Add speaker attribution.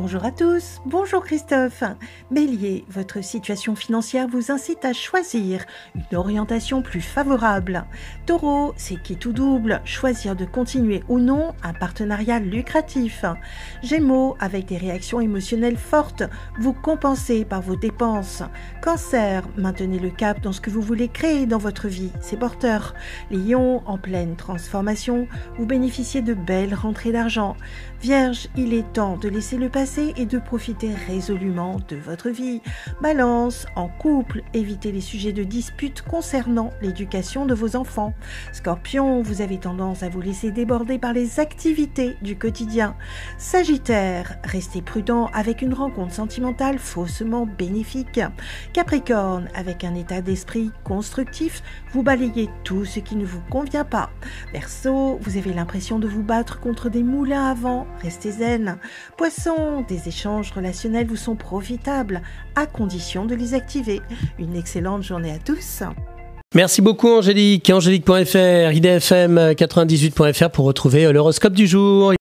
Speaker 1: Bonjour à tous, bonjour Christophe. Bélier, votre situation financière vous incite à choisir une orientation plus favorable. Taureau, c'est qui tout double, choisir de continuer ou non un partenariat lucratif. Gémeaux, avec des réactions émotionnelles fortes, vous compensez par vos dépenses. Cancer, maintenez le cap dans ce que vous voulez créer dans votre vie, c'est porteur. Lion, en pleine transformation, vous bénéficiez de belles rentrées d'argent. Vierge, il est temps de laisser le passé et de profiter résolument de votre vie. Balance, en couple, évitez les sujets de dispute concernant l'éducation de vos enfants. Scorpion, vous avez tendance à vous laisser déborder par les activités du quotidien. Sagittaire, restez prudent avec une rencontre sentimentale faussement bénéfique. Capricorne, avec un état d'esprit constructif, vous balayez tout ce qui ne vous convient pas. Verseau, vous avez l'impression de vous battre contre des moulins à vent, restez zen. Poisson, des échanges relationnels vous sont profitables, à condition de les activer. Une excellente journée à tous.
Speaker 2: Merci beaucoup Angélique, angélique.fr, idfm98.fr pour retrouver l'horoscope du jour.